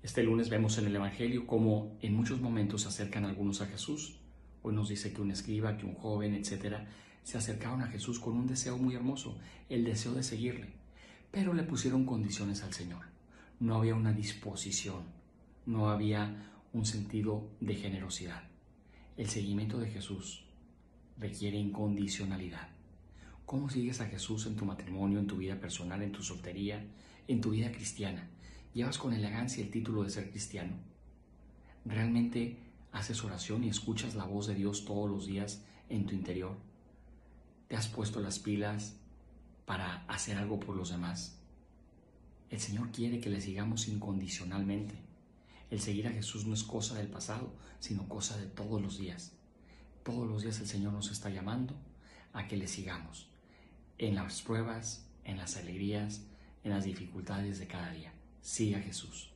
Este lunes vemos en el Evangelio cómo en muchos momentos se acercan algunos a Jesús. Hoy nos dice que un escriba, que un joven, etcétera, se acercaron a Jesús con un deseo muy hermoso, el deseo de seguirle. Pero le pusieron condiciones al Señor. No había una disposición, no había un sentido de generosidad. El seguimiento de Jesús requiere incondicionalidad. ¿Cómo sigues a Jesús en tu matrimonio, en tu vida personal, en tu soltería, en tu vida cristiana? ¿Llevas con elegancia el título de ser cristiano? ¿Realmente haces oración y escuchas la voz de Dios todos los días en tu interior? ¿Te has puesto las pilas para hacer algo por los demás? El Señor quiere que le sigamos incondicionalmente. El seguir a Jesús no es cosa del pasado, sino cosa de todos los días. Todos los días el Señor nos está llamando a que le sigamos en las pruebas, en las alegrías, en las dificultades de cada día. Siga Jesús.